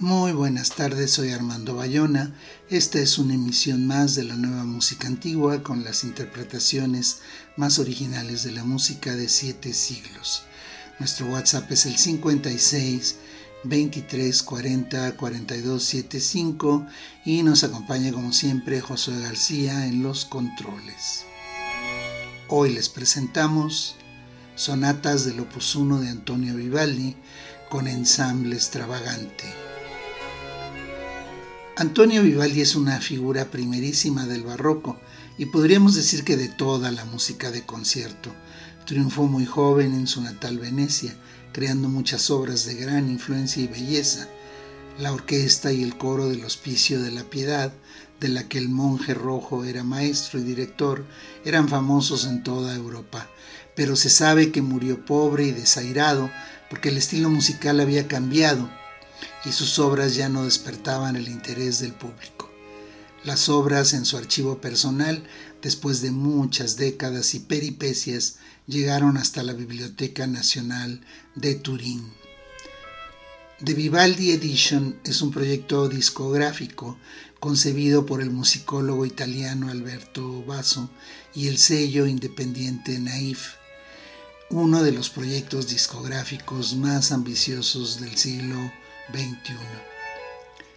Muy buenas tardes, soy Armando Bayona. Esta es una emisión más de la nueva música antigua con las interpretaciones más originales de la música de siete siglos. Nuestro WhatsApp es el 56 23 40 42 75 y nos acompaña como siempre José García en los controles. Hoy les presentamos Sonatas del Opus 1 de Antonio Vivaldi con ensamble extravagante. Antonio Vivaldi es una figura primerísima del barroco y podríamos decir que de toda la música de concierto. Triunfó muy joven en su natal Venecia, creando muchas obras de gran influencia y belleza. La orquesta y el coro del Hospicio de la Piedad, de la que el monje rojo era maestro y director, eran famosos en toda Europa, pero se sabe que murió pobre y desairado porque el estilo musical había cambiado y sus obras ya no despertaban el interés del público. Las obras en su archivo personal, después de muchas décadas y peripecias, llegaron hasta la Biblioteca Nacional de Turín. The Vivaldi Edition es un proyecto discográfico concebido por el musicólogo italiano Alberto Basso y el sello independiente Naif, uno de los proyectos discográficos más ambiciosos del siglo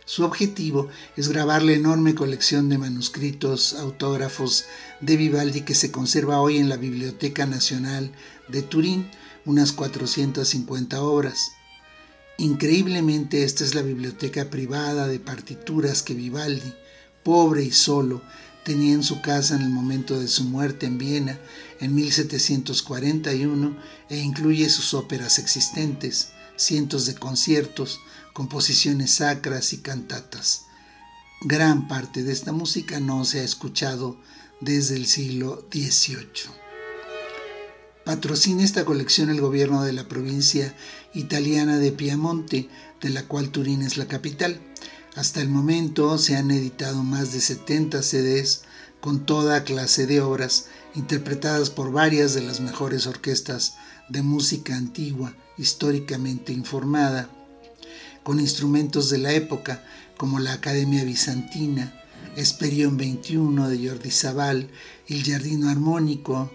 su objetivo es grabar la enorme colección de manuscritos autógrafos de Vivaldi que se conserva hoy en la Biblioteca Nacional de Turín, unas 450 obras. Increíblemente esta es la biblioteca privada de partituras que Vivaldi, pobre y solo, tenía en su casa en el momento de su muerte en Viena en 1741 e incluye sus óperas existentes, cientos de conciertos, composiciones sacras y cantatas. Gran parte de esta música no se ha escuchado desde el siglo XVIII. Patrocina esta colección el gobierno de la provincia italiana de Piamonte, de la cual Turín es la capital. Hasta el momento se han editado más de 70 CDs con toda clase de obras interpretadas por varias de las mejores orquestas de música antigua históricamente informada con instrumentos de la época como la Academia Bizantina, Esperión 21 de Jordi Sabal, El Giardino Armónico,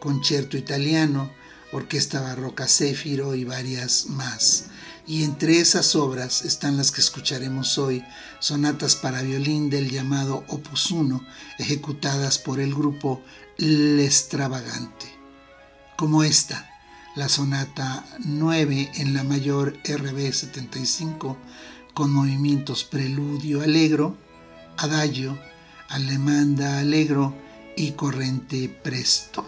Concierto Italiano, Orquesta Barroca Céfiro y varias más. Y entre esas obras están las que escucharemos hoy, sonatas para violín del llamado Opus 1, ejecutadas por el grupo L'Extravagante, como esta, la sonata 9 en la mayor RB 75 con movimientos preludio alegro, adagio, alemanda alegro y corrente presto.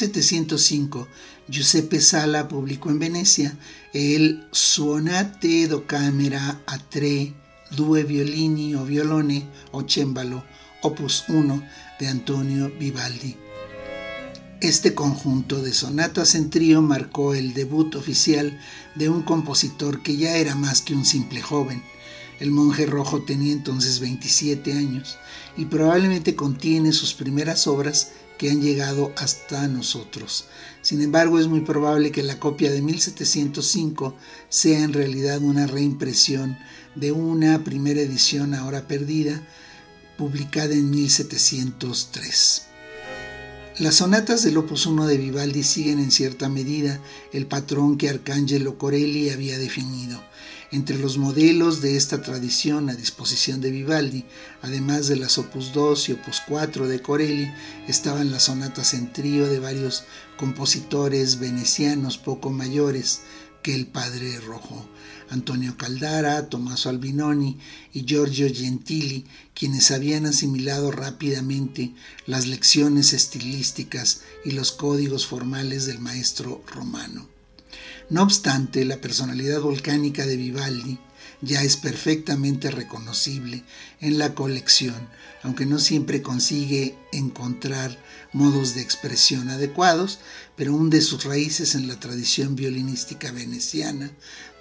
1705, Giuseppe Sala publicó en Venecia el Suonate do Camera a tre, due violini o violone o cembalo, opus 1 de Antonio Vivaldi. Este conjunto de sonatas en trío marcó el debut oficial de un compositor que ya era más que un simple joven. El monje rojo tenía entonces 27 años y probablemente contiene sus primeras obras que han llegado hasta nosotros. Sin embargo, es muy probable que la copia de 1705 sea en realidad una reimpresión de una primera edición ahora perdida, publicada en 1703. Las sonatas del Opus 1 de Vivaldi siguen en cierta medida el patrón que Arcangelo Corelli había definido. Entre los modelos de esta tradición a disposición de Vivaldi, además de las Opus 2 y Opus 4 de Corelli, estaban las sonatas en trío de varios compositores venecianos poco mayores que el Padre Rojo. Antonio Caldara, Tommaso Albinoni y Giorgio Gentili, quienes habían asimilado rápidamente las lecciones estilísticas y los códigos formales del maestro romano. No obstante, la personalidad volcánica de Vivaldi ya es perfectamente reconocible en la colección, aunque no siempre consigue encontrar modos de expresión adecuados, pero hunde sus raíces en la tradición violinística veneciana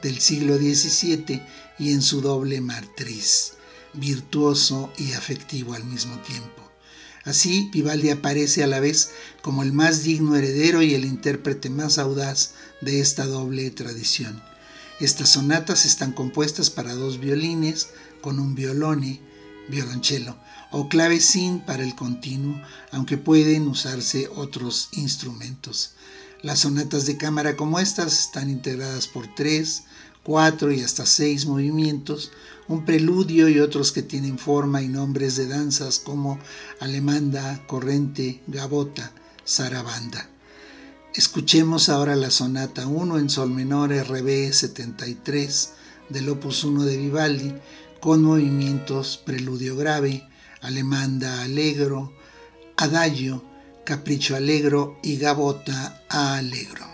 del siglo XVII y en su doble matriz, virtuoso y afectivo al mismo tiempo. Así, Vivaldi aparece a la vez como el más digno heredero y el intérprete más audaz de esta doble tradición. Estas sonatas están compuestas para dos violines con un violone, violonchelo, o clavecín para el continuo, aunque pueden usarse otros instrumentos. Las sonatas de cámara como estas están integradas por tres, cuatro y hasta seis movimientos, un preludio y otros que tienen forma y nombres de danzas como alemanda, corrente, gabota, zarabanda. Escuchemos ahora la sonata 1 en sol menor RB 73 del opus 1 de Vivaldi con movimientos preludio grave, alemanda alegro, adagio, capricho alegro y gabota a.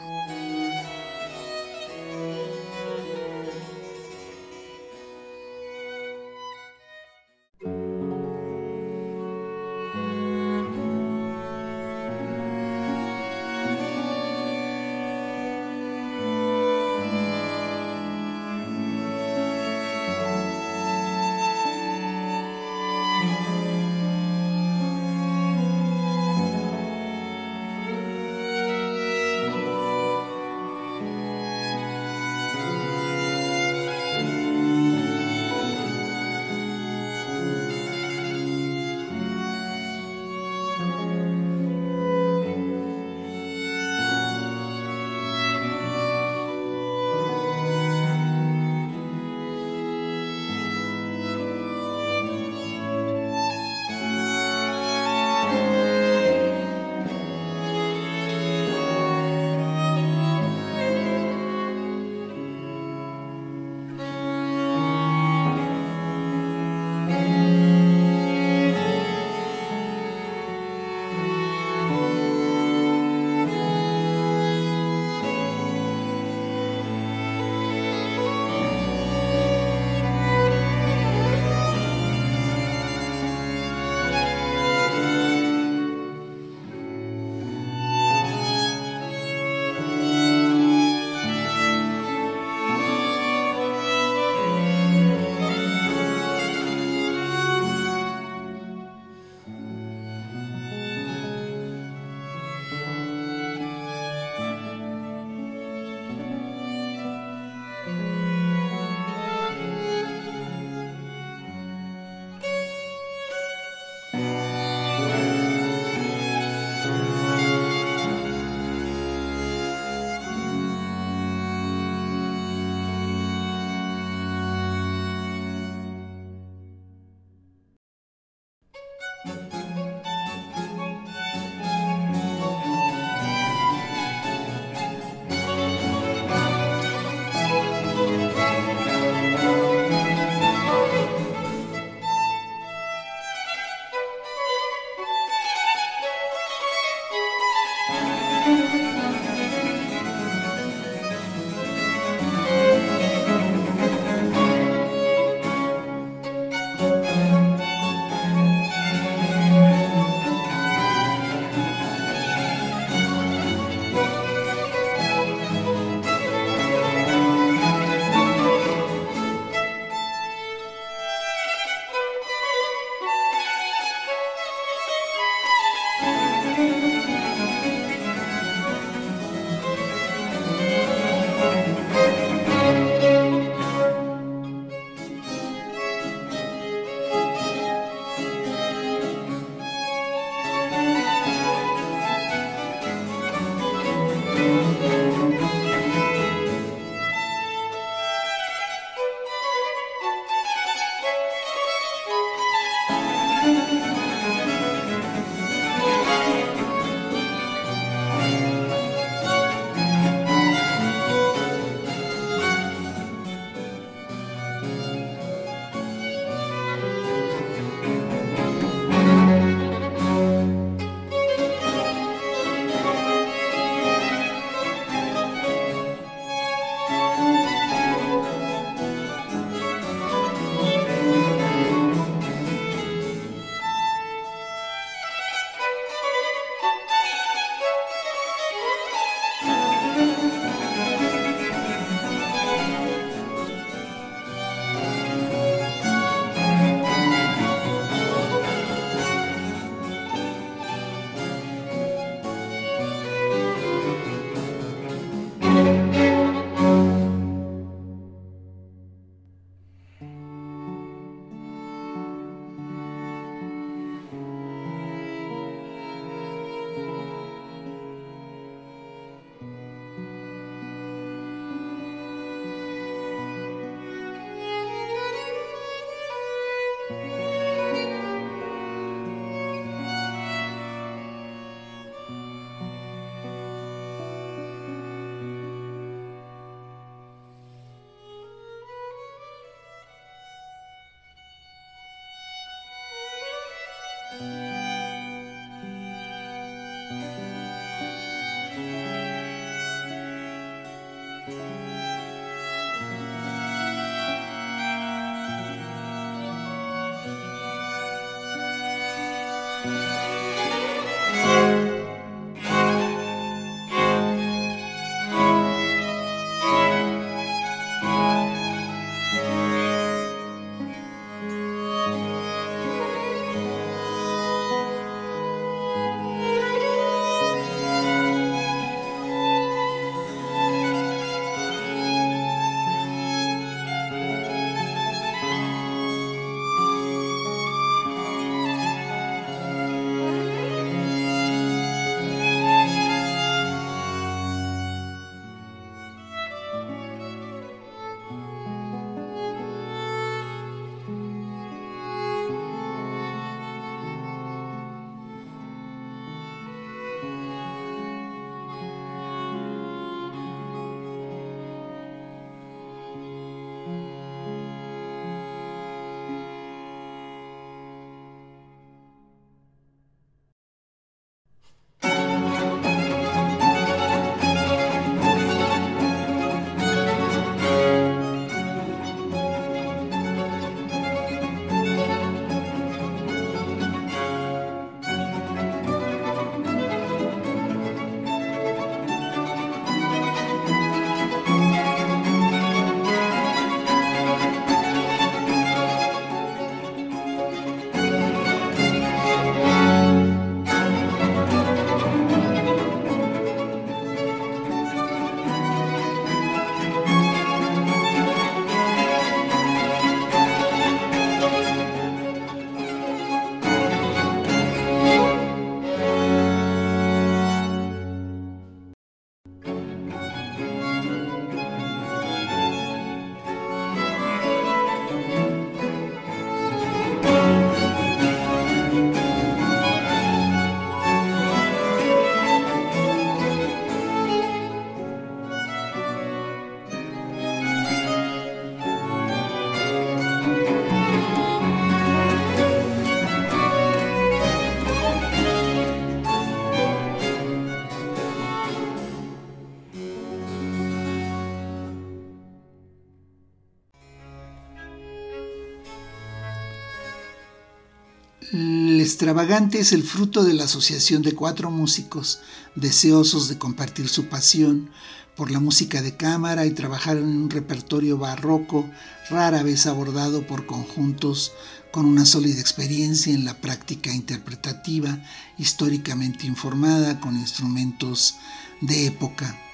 extravagante es el fruto de la asociación de cuatro músicos deseosos de compartir su pasión por la música de cámara y trabajar en un repertorio barroco rara vez abordado por conjuntos con una sólida experiencia en la práctica interpretativa, históricamente informada, con instrumentos de época.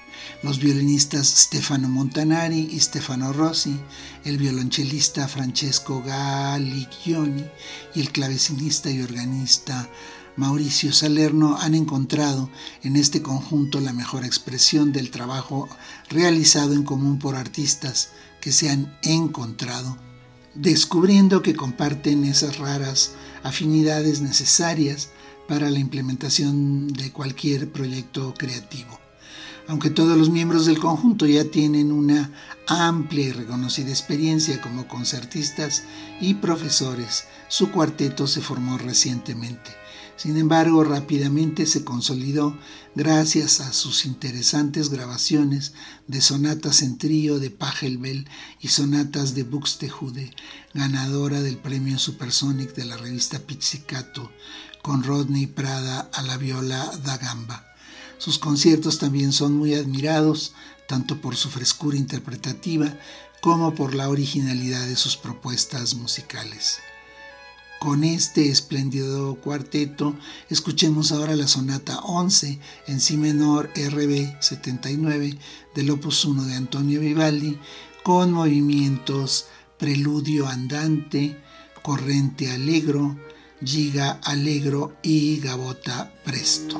Los violinistas Stefano Montanari y Stefano Rossi, el violonchelista Francesco Galligioni y el clavecinista y organista Mauricio Salerno han encontrado en este conjunto la mejor expresión del trabajo realizado en común por artistas que se han encontrado descubriendo que comparten esas raras afinidades necesarias para la implementación de cualquier proyecto creativo. Aunque todos los miembros del conjunto ya tienen una amplia y reconocida experiencia como concertistas y profesores, su cuarteto se formó recientemente. Sin embargo, rápidamente se consolidó gracias a sus interesantes grabaciones de sonatas en trío de Pachelbel y sonatas de Buxtehude, ganadora del premio Supersonic de la revista Pizzicato, con Rodney Prada a la viola da gamba. Sus conciertos también son muy admirados, tanto por su frescura interpretativa como por la originalidad de sus propuestas musicales. Con este espléndido cuarteto, escuchemos ahora la sonata 11 en si menor RB 79 del opus 1 de Antonio Vivaldi, con movimientos preludio andante, corrente alegro, giga alegro y gabota presto.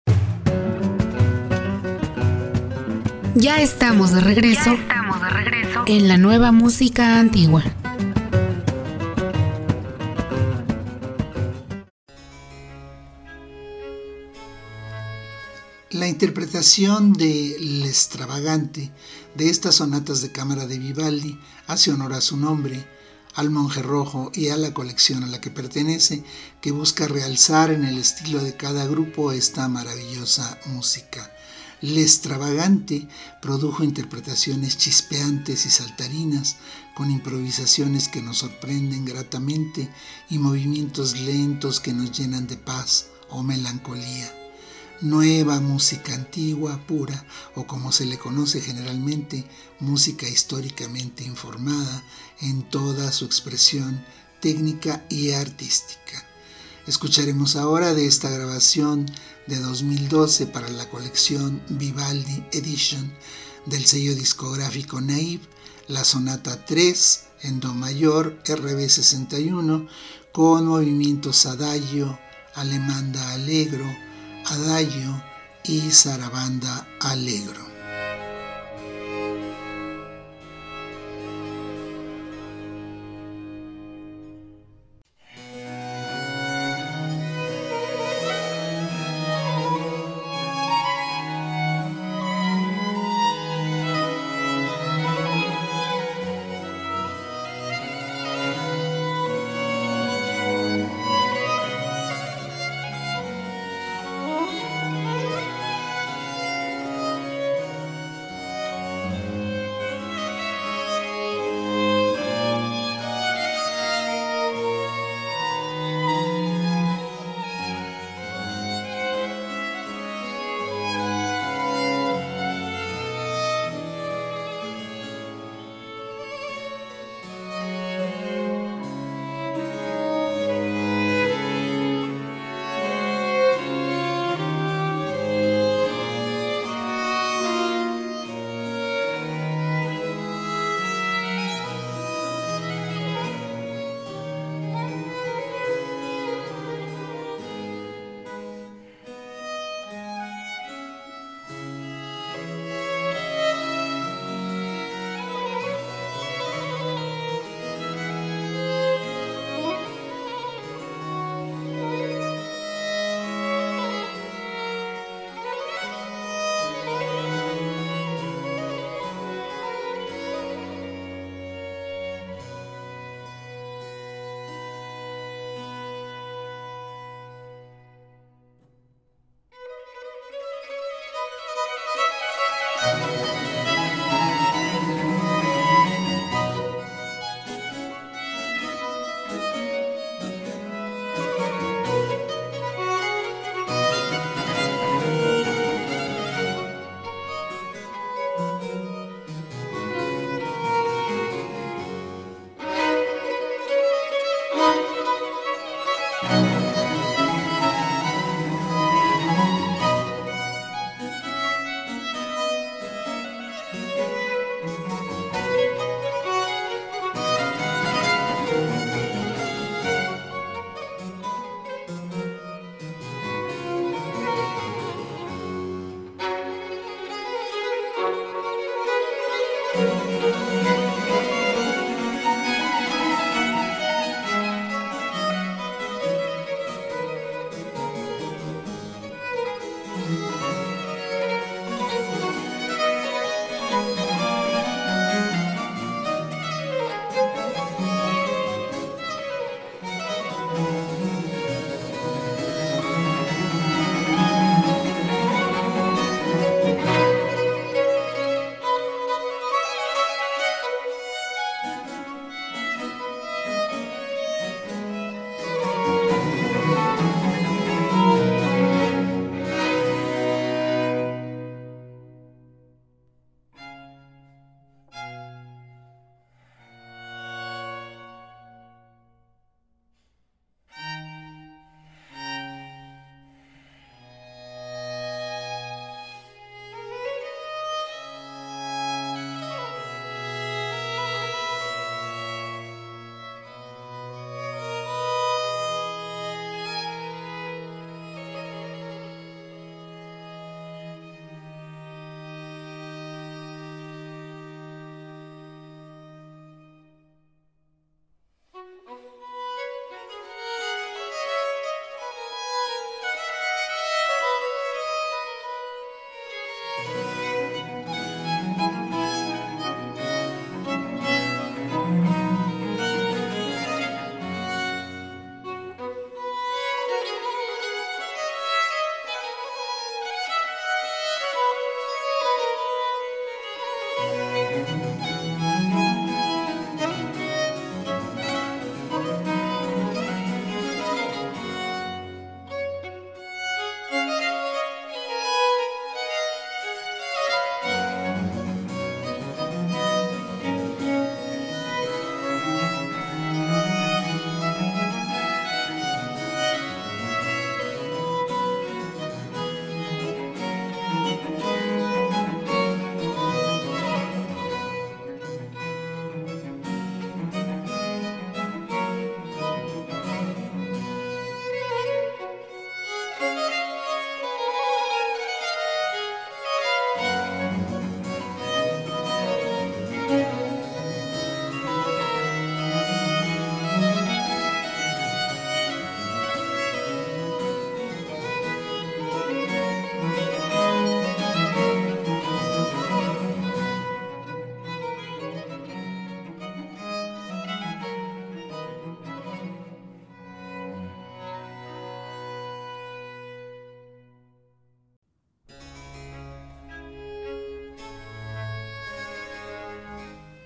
Ya estamos de regreso. estamos de regreso. En la nueva música antigua. La interpretación de El extravagante de estas sonatas de cámara de Vivaldi hace honor a su nombre, al monje rojo y a la colección a la que pertenece, que busca realzar en el estilo de cada grupo esta maravillosa música. Extravagante produjo interpretaciones chispeantes y saltarinas, con improvisaciones que nos sorprenden gratamente y movimientos lentos que nos llenan de paz o melancolía nueva música antigua, pura, o como se le conoce generalmente, música históricamente informada en toda su expresión técnica y artística. Escucharemos ahora de esta grabación de 2012 para la colección Vivaldi Edition del sello discográfico Naive, la sonata 3 en Do mayor RB 61 con movimientos adagio, alemanda allegro, Adagio y Sarabanda Alegro.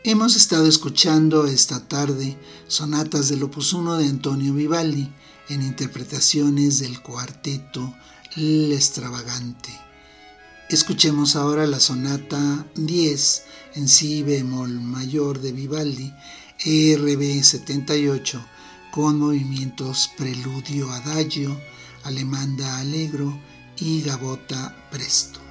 Hemos estado escuchando esta tarde sonatas del Opus 1 de Antonio Vivaldi en interpretaciones del cuarteto El Extravagante. Escuchemos ahora la sonata 10 en si bemol mayor de Vivaldi, ERB 78, con movimientos preludio adagio, alemanda allegro y gabota presto.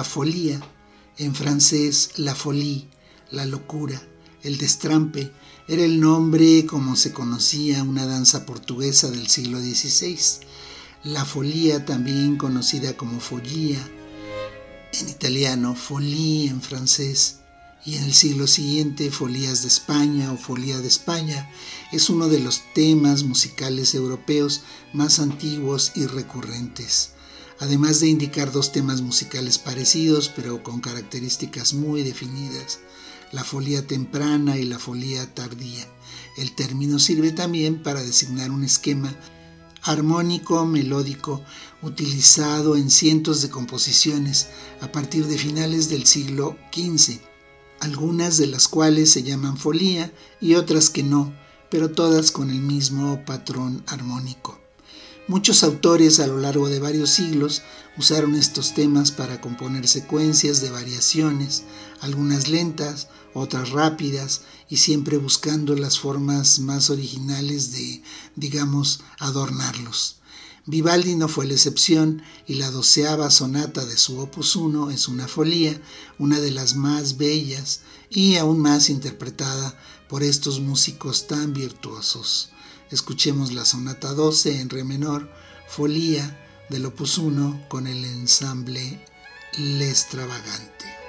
La folía, en francés la folie, la locura, el destrampe, era el nombre como se conocía una danza portuguesa del siglo XVI. La folía, también conocida como follía, en italiano, folie en francés, y en el siglo siguiente Folías de España o Folía de España, es uno de los temas musicales europeos más antiguos y recurrentes. Además de indicar dos temas musicales parecidos pero con características muy definidas, la folía temprana y la folía tardía. El término sirve también para designar un esquema armónico melódico utilizado en cientos de composiciones a partir de finales del siglo XV algunas de las cuales se llaman folía y otras que no, pero todas con el mismo patrón armónico. Muchos autores a lo largo de varios siglos usaron estos temas para componer secuencias de variaciones, algunas lentas, otras rápidas y siempre buscando las formas más originales de, digamos, adornarlos. Vivaldi no fue la excepción y la doceava sonata de su opus 1 es una folía, una de las más bellas y aún más interpretada por estos músicos tan virtuosos. Escuchemos la sonata 12 en re menor, folía del opus 1 con el ensamble Le Extravagante.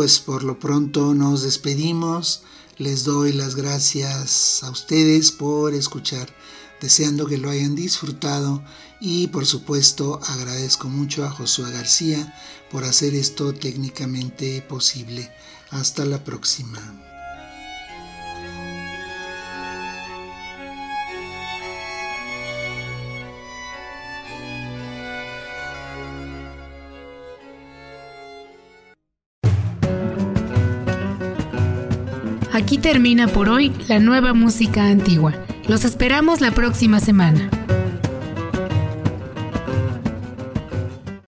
Pues por lo pronto nos despedimos. Les doy las gracias a ustedes por escuchar, deseando que lo hayan disfrutado y por supuesto agradezco mucho a Josué García por hacer esto técnicamente posible. Hasta la próxima. Aquí termina por hoy la nueva música antigua. Los esperamos la próxima semana.